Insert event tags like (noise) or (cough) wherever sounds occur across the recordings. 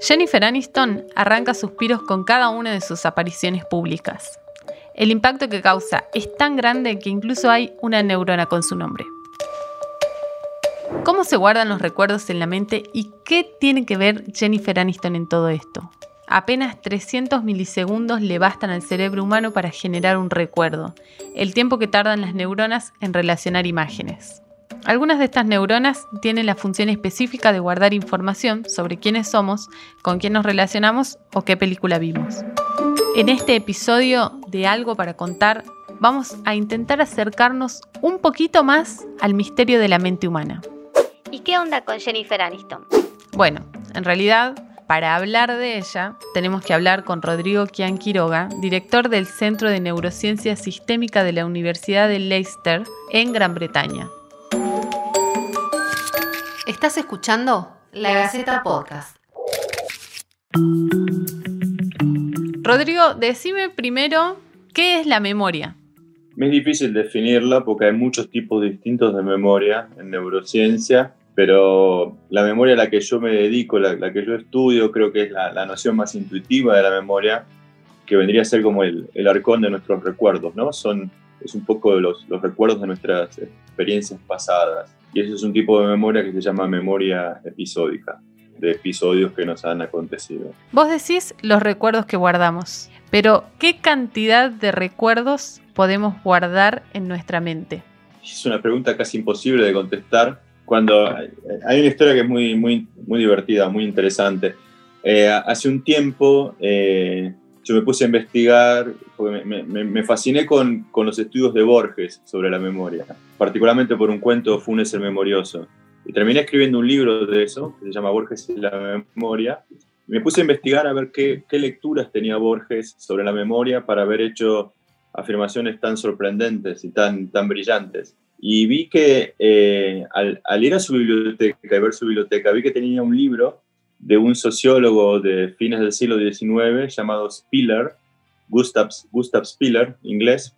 Jennifer Aniston arranca suspiros con cada una de sus apariciones públicas. El impacto que causa es tan grande que incluso hay una neurona con su nombre. ¿Cómo se guardan los recuerdos en la mente y qué tiene que ver Jennifer Aniston en todo esto? Apenas 300 milisegundos le bastan al cerebro humano para generar un recuerdo, el tiempo que tardan las neuronas en relacionar imágenes. Algunas de estas neuronas tienen la función específica de guardar información sobre quiénes somos, con quién nos relacionamos o qué película vimos. En este episodio de Algo para contar, vamos a intentar acercarnos un poquito más al misterio de la mente humana. ¿Y qué onda con Jennifer Aniston? Bueno, en realidad, para hablar de ella, tenemos que hablar con Rodrigo Kian Quiroga, director del Centro de Neurociencia Sistémica de la Universidad de Leicester, en Gran Bretaña. Estás escuchando La Gaceta Podcast. Rodrigo, decime primero, ¿qué es la memoria? Es difícil definirla porque hay muchos tipos distintos de memoria en neurociencia, pero la memoria a la que yo me dedico, la, que yo estudio, creo que es la, noción más intuitiva de la memoria, que vendría a ser como el, arcón de nuestros recuerdos, ¿no? Son, es un poco de los, los recuerdos de nuestras experiencias pasadas. Y eso es un tipo de memoria que se llama memoria episódica, de episodios que nos han acontecido. Vos decís los recuerdos que guardamos, pero ¿qué cantidad de recuerdos podemos guardar en nuestra mente? Es una pregunta casi imposible de contestar. Cuando hay una historia que es muy, muy, muy divertida, muy interesante. Eh, hace un tiempo eh, yo me puse a investigar, porque me, fasciné con, con, los estudios de Borges sobre la memoria, particularmente por un cuento Funes el Memorioso. Y terminé escribiendo un libro de eso, que se llama Borges y la memoria. me puse a investigar a ver qué, qué, lecturas tenía Borges sobre la memoria para haber hecho afirmaciones tan sorprendentes y tan, tan brillantes. Y vi que eh, al, al ir a su biblioteca y ver su biblioteca, vi que tenía un libro de un sociólogo de fines del siglo XIX llamado Spiller, Gustav, Gustav Spiller, inglés.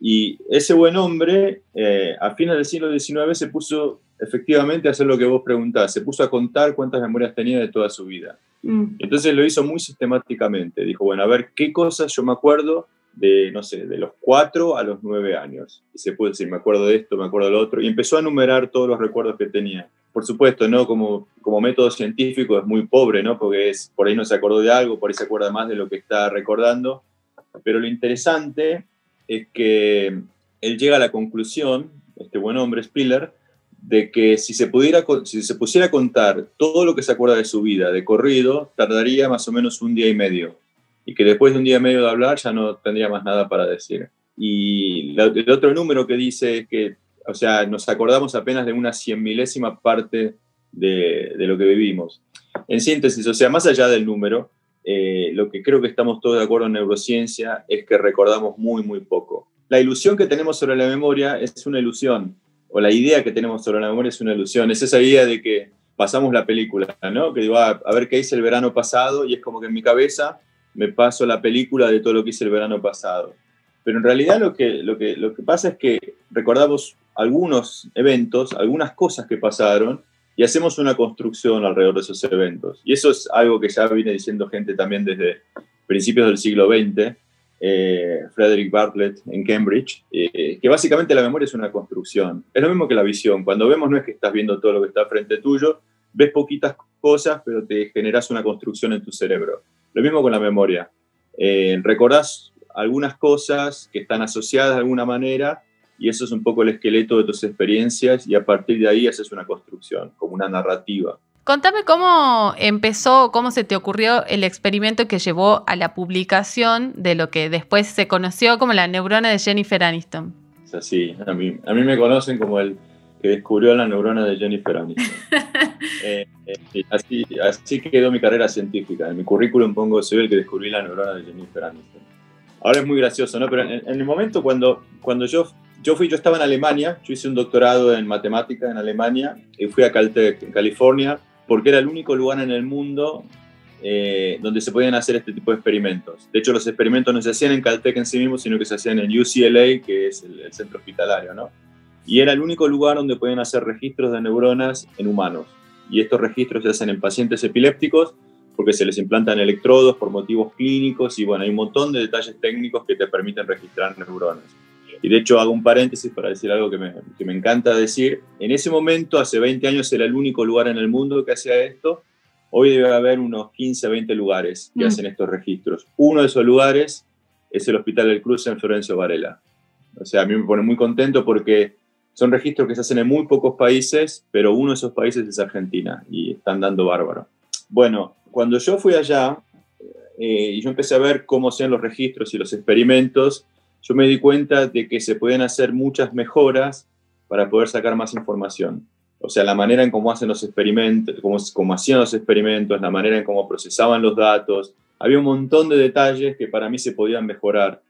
Y ese buen hombre, eh, a fines del siglo XIX, se puso efectivamente a hacer lo que vos preguntás, se puso a contar cuántas memorias tenía de toda su vida. Mm. Entonces lo hizo muy sistemáticamente. Dijo, bueno, a ver qué cosas yo me acuerdo de, no sé, de los cuatro a los nueve años. Y se puede decir, me acuerdo de esto, me acuerdo de lo otro. Y empezó a enumerar todos los recuerdos que tenía por supuesto, ¿no? Como, como método científico es muy pobre, ¿no? Porque es, por ahí no se acordó de algo, por ahí se acuerda más de lo que está recordando. Pero lo interesante es que él llega a la conclusión, este buen hombre Spiller, de que si se, pudiera, si se pusiera a contar todo lo que se acuerda de su vida de corrido, tardaría más o menos un día y medio. Y que después de un día y medio de hablar ya no tendría más nada para decir. Y el otro número que dice es que o sea, nos acordamos apenas de una cien milésima parte de, lo que vivimos. En síntesis, o sea, más allá del número, eh, lo que creo que estamos todos de acuerdo en neurociencia es que recordamos muy, muy poco. La ilusión que tenemos sobre la memoria es una ilusión, o la idea que tenemos sobre la memoria es una ilusión. Es esa idea de que pasamos la película, ¿no? Que digo, ah, a ver qué hice el verano pasado, y es como que en mi cabeza me paso la película de todo lo que hice el verano pasado. Pero en realidad lo que, lo que, lo que pasa es que recordamos algunos eventos, algunas cosas que pasaron y hacemos una construcción alrededor de esos eventos. Y eso es algo que ya viene diciendo gente también desde principios del siglo XX, eh, Frederick Bartlett en Cambridge, eh, que básicamente la memoria es una construcción. Es lo mismo que la visión. Cuando vemos no es que estás viendo todo lo que está frente tuyo, ves poquitas cosas, pero te generas una construcción en tu cerebro. Lo mismo con la memoria. Eh, recordás algunas cosas que están asociadas de alguna manera y eso es un poco el esqueleto de tus experiencias y a partir de ahí haces una construcción, como una narrativa. Contame cómo empezó, cómo se te ocurrió el experimento que llevó a la publicación de lo que después se conoció como la neurona de Jennifer Aniston. Es así, a mí, a mí me conocen como el que descubrió la neurona de Jennifer Aniston. (laughs) Eh, eh, así, así quedó mi carrera científica. En mi currículum pongo, soy el que descubrí la neurona de Jennifer Aniston. Ahora es muy gracioso, ¿no? Pero en, en el momento cuando, cuando yo yo fui, yo estaba en Alemania, yo hice un doctorado en matemática en Alemania y fui a Caltech, en California, porque era el único lugar en el mundo eh, donde se podían hacer este tipo de experimentos. De hecho, los experimentos no se hacían en Caltech en sí mismo, sino que se hacían en UCLA, que es el, centro hospitalario, ¿no? Y era el único lugar donde podían hacer registros de neuronas en humanos. Y estos registros se hacen en pacientes epilépticos porque se les implantan electrodos por motivos clínicos y bueno, hay un montón de detalles técnicos que te permiten registrar neuronas. Y de hecho hago un paréntesis para decir algo que me, que me encanta decir. En ese momento, hace 20 años, era el único lugar en el mundo que hacía esto. Hoy debe haber unos 15, 20 lugares que Mm. hacen estos registros. Uno de esos lugares es el Hospital del Cruz en Florencio Varela. O sea, a mí me pone muy contento porque son registros que se hacen en muy pocos países, pero uno de esos países es Argentina y están dando bárbaro. Bueno, cuando yo fui allá eh, y yo empecé a ver cómo hacían los registros y los experimentos, yo me di cuenta de que se podían hacer muchas mejoras para poder sacar más información. O sea, la manera en cómo hacen los experimentos, cómo hacían los experimentos, la manera en cómo procesaban los datos. Había un montón de detalles que para mí se podían mejorar.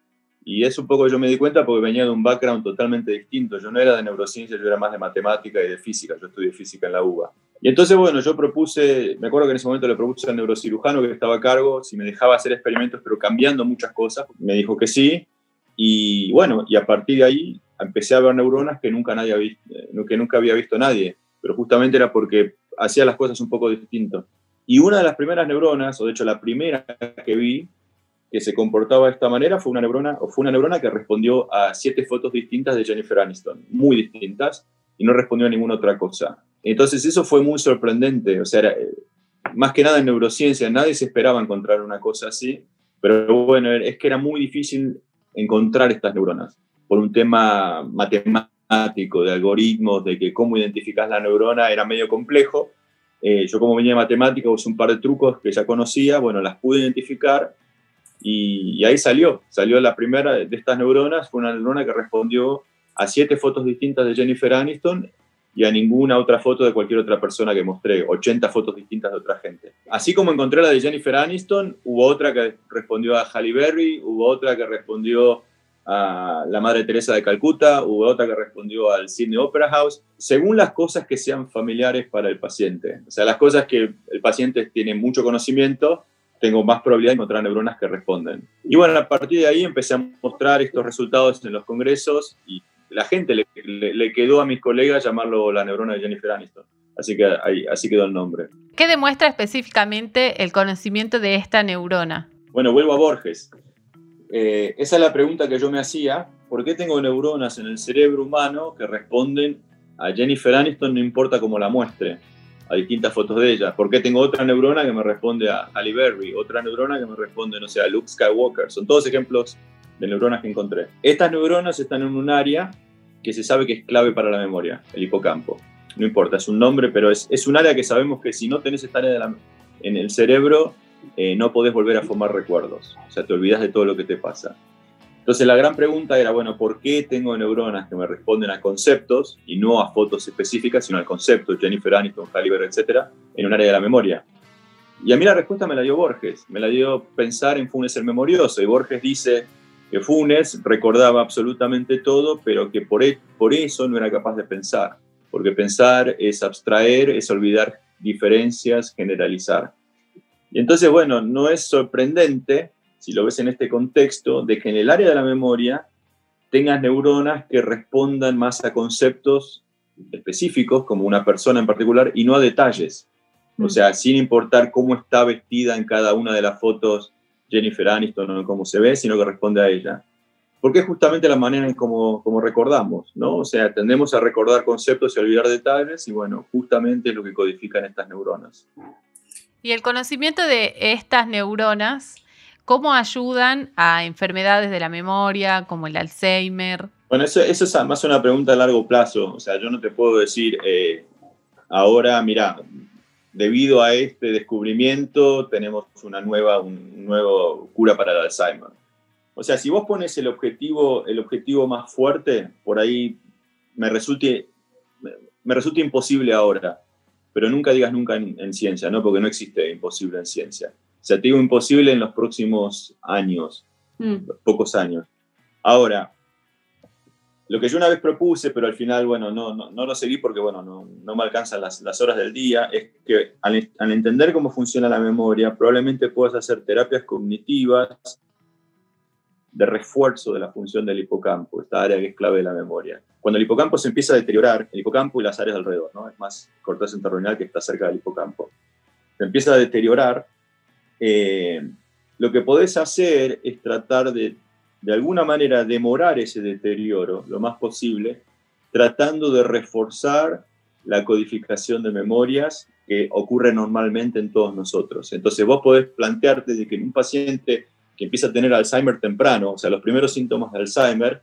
Y eso un poco yo me di cuenta porque venía de un background totalmente distinto. Yo no era de neurociencia, yo era más de matemática y de física. Yo estudié física en la UBA. Y entonces, bueno, yo propuse, me acuerdo que en ese momento le propuse al neurocirujano que estaba a cargo si me dejaba hacer experimentos, pero cambiando muchas cosas. Me dijo que sí. Y bueno, y a partir de ahí empecé a ver neuronas que nunca, nadie había, visto, que nunca había visto nadie. Pero justamente era porque hacía las cosas un poco distinto. Y una de las primeras neuronas, o de hecho la primera que vi, que se comportaba de esta manera fue una neurona, fue una neurona que respondió a siete fotos distintas de Jennifer Aniston, muy distintas, y no respondió a ninguna otra cosa. Entonces eso fue muy sorprendente, o sea, era, más que nada en neurociencia, nadie se esperaba encontrar una cosa así, pero bueno, es que era muy difícil encontrar estas neuronas por un tema matemático, de algoritmos, de que cómo identificas la neurona era medio complejo. Eh, yo como venía de matemática usé un par de trucos que ya conocía, bueno, las pude identificar y, y, ahí salió, salió la primera de estas neuronas, fue una neurona que respondió a siete fotos distintas de Jennifer Aniston y a ninguna otra foto de cualquier otra persona que mostré, 80 fotos distintas de otra gente. Así como encontré la de Jennifer Aniston, hubo otra que respondió a Halle Berry, hubo otra que respondió a la Madre Teresa de Calcuta, hubo otra que respondió al Sydney Opera House, según las cosas que sean familiares para el paciente. O sea, las cosas que el paciente tiene mucho conocimiento, tengo más probabilidad de encontrar neuronas que responden. Y bueno, a partir de ahí empecé a mostrar estos resultados en los congresos y la gente le, le, le quedó a mis colegas llamarlo la neurona de Jennifer Aniston. Así que ahí, así quedó el nombre. ¿Qué demuestra específicamente el conocimiento de esta neurona? Bueno, vuelvo a Borges. Eh, esa es la pregunta que yo me hacía. ¿Por qué tengo neuronas en el cerebro humano que responden a Jennifer Aniston no importa cómo la muestre? A distintas fotos de ella. ¿Por qué tengo otra neurona que me responde a Halle Berry? Otra neurona que me responde, no sé, a Luke Skywalker. Son todos ejemplos de neuronas que encontré. Estas neuronas están en un área que se sabe que es clave para la memoria, el hipocampo. No importa, es un nombre, pero es, es un área que sabemos que si no tenés esta área en el cerebro, eh, no podés volver a formar recuerdos. O sea, te olvidas de todo lo que te pasa. Entonces la gran pregunta era, bueno, ¿por qué tengo neuronas que me responden a conceptos y no a fotos específicas, sino al concepto, Jennifer Aniston, Halle Berry, etcétera, en un área de la memoria? Y a mí la respuesta me la dio Borges, me la dio pensar en Funes el Memorioso. Y Borges dice que Funes recordaba absolutamente todo, pero que por, e por eso no era capaz de pensar. Porque pensar es abstraer, es olvidar diferencias, generalizar. Y entonces, bueno, no es sorprendente, si lo ves en este contexto, de que en el área de la memoria tengas neuronas que respondan más a conceptos específicos, como una persona en particular, y no a detalles. O sea, sin importar cómo está vestida en cada una de las fotos Jennifer Aniston o cómo se ve, sino que responde a ella. Porque es justamente la manera en cómo, recordamos, ¿no? O sea, tendemos a recordar conceptos y olvidar detalles, y bueno, justamente es lo que codifican estas neuronas. Y el conocimiento de estas neuronas, ¿cómo ayudan a enfermedades de la memoria, como el Alzheimer? Bueno, eso, eso es más una pregunta a largo plazo. O sea, yo no te puedo decir, eh, ahora, mira, debido a este descubrimiento tenemos una nueva, un nuevo cura para el Alzheimer. O sea, si vos pones el objetivo, el objetivo más fuerte, por ahí me resulte, me resulta imposible ahora, pero nunca digas nunca en, en, ciencia, ¿no? Porque no existe imposible en ciencia. O sea, te digo imposible en los próximos años, mm. pocos años. Ahora, lo que yo una vez propuse, pero al final, bueno, no, no, no lo seguí porque, bueno, no, no me alcanzan las, las, horas del día, es que al, al entender cómo funciona la memoria, probablemente puedas hacer terapias cognitivas de refuerzo de la función del hipocampo, esta área que es clave de la memoria. Cuando el hipocampo se empieza a deteriorar, el hipocampo y las áreas alrededor, ¿no? es más corteza interronal que está cerca del hipocampo, se empieza a deteriorar, eh, lo que podés hacer es tratar de, de alguna manera, demorar ese deterioro lo más posible, tratando de reforzar la codificación de memorias que ocurre normalmente en todos nosotros. Entonces vos podés plantearte de que en un paciente que empieza a tener Alzheimer temprano, o sea, los primeros síntomas de Alzheimer,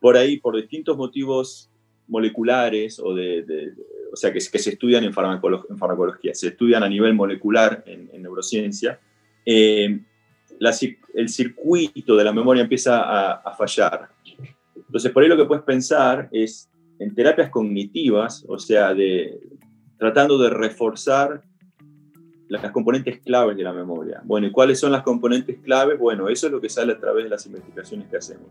por ahí, por distintos motivos moleculares o de, o sea, que, que, se estudian en, farmacología, se estudian a nivel molecular en, neurociencia, eh, el circuito de la memoria empieza a, a, fallar. Entonces, por ahí lo que puedes pensar es en terapias cognitivas, o sea, de, tratando de reforzar las componentes claves de la memoria. Bueno, ¿y cuáles son las componentes claves? Bueno, eso es lo que sale a través de las investigaciones que hacemos.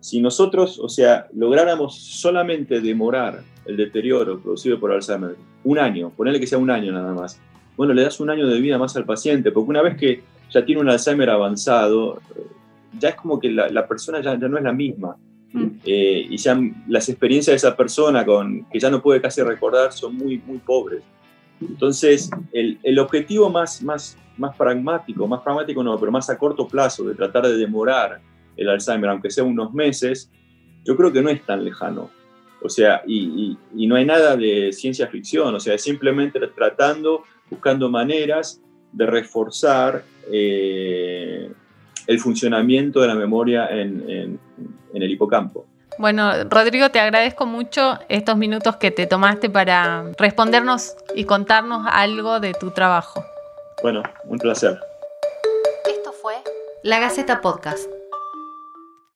Si nosotros, o sea, lográramos solamente demorar el deterioro producido por Alzheimer un año, ponerle que sea un año nada más, bueno, le das un año de vida más al paciente, porque una vez que ya tiene un Alzheimer avanzado, ya es como que la, persona ya, ya, no es la misma. Mm. Eh, y ya las experiencias de esa persona con, que ya no puede casi recordar son muy, muy pobres. Entonces, el, el, objetivo más, más, más pragmático, más pragmático no, pero más a corto plazo, de tratar de demorar el Alzheimer, aunque sea unos meses, yo creo que no es tan lejano. O sea, y, y, no hay nada de ciencia ficción, o sea, es simplemente tratando, buscando maneras de reforzar eh, el funcionamiento de la memoria en, en, en el hipocampo. Bueno, Rodrigo, te agradezco mucho estos minutos que te tomaste para respondernos y contarnos algo de tu trabajo. Bueno, un placer. Esto fue La Gaceta Podcast.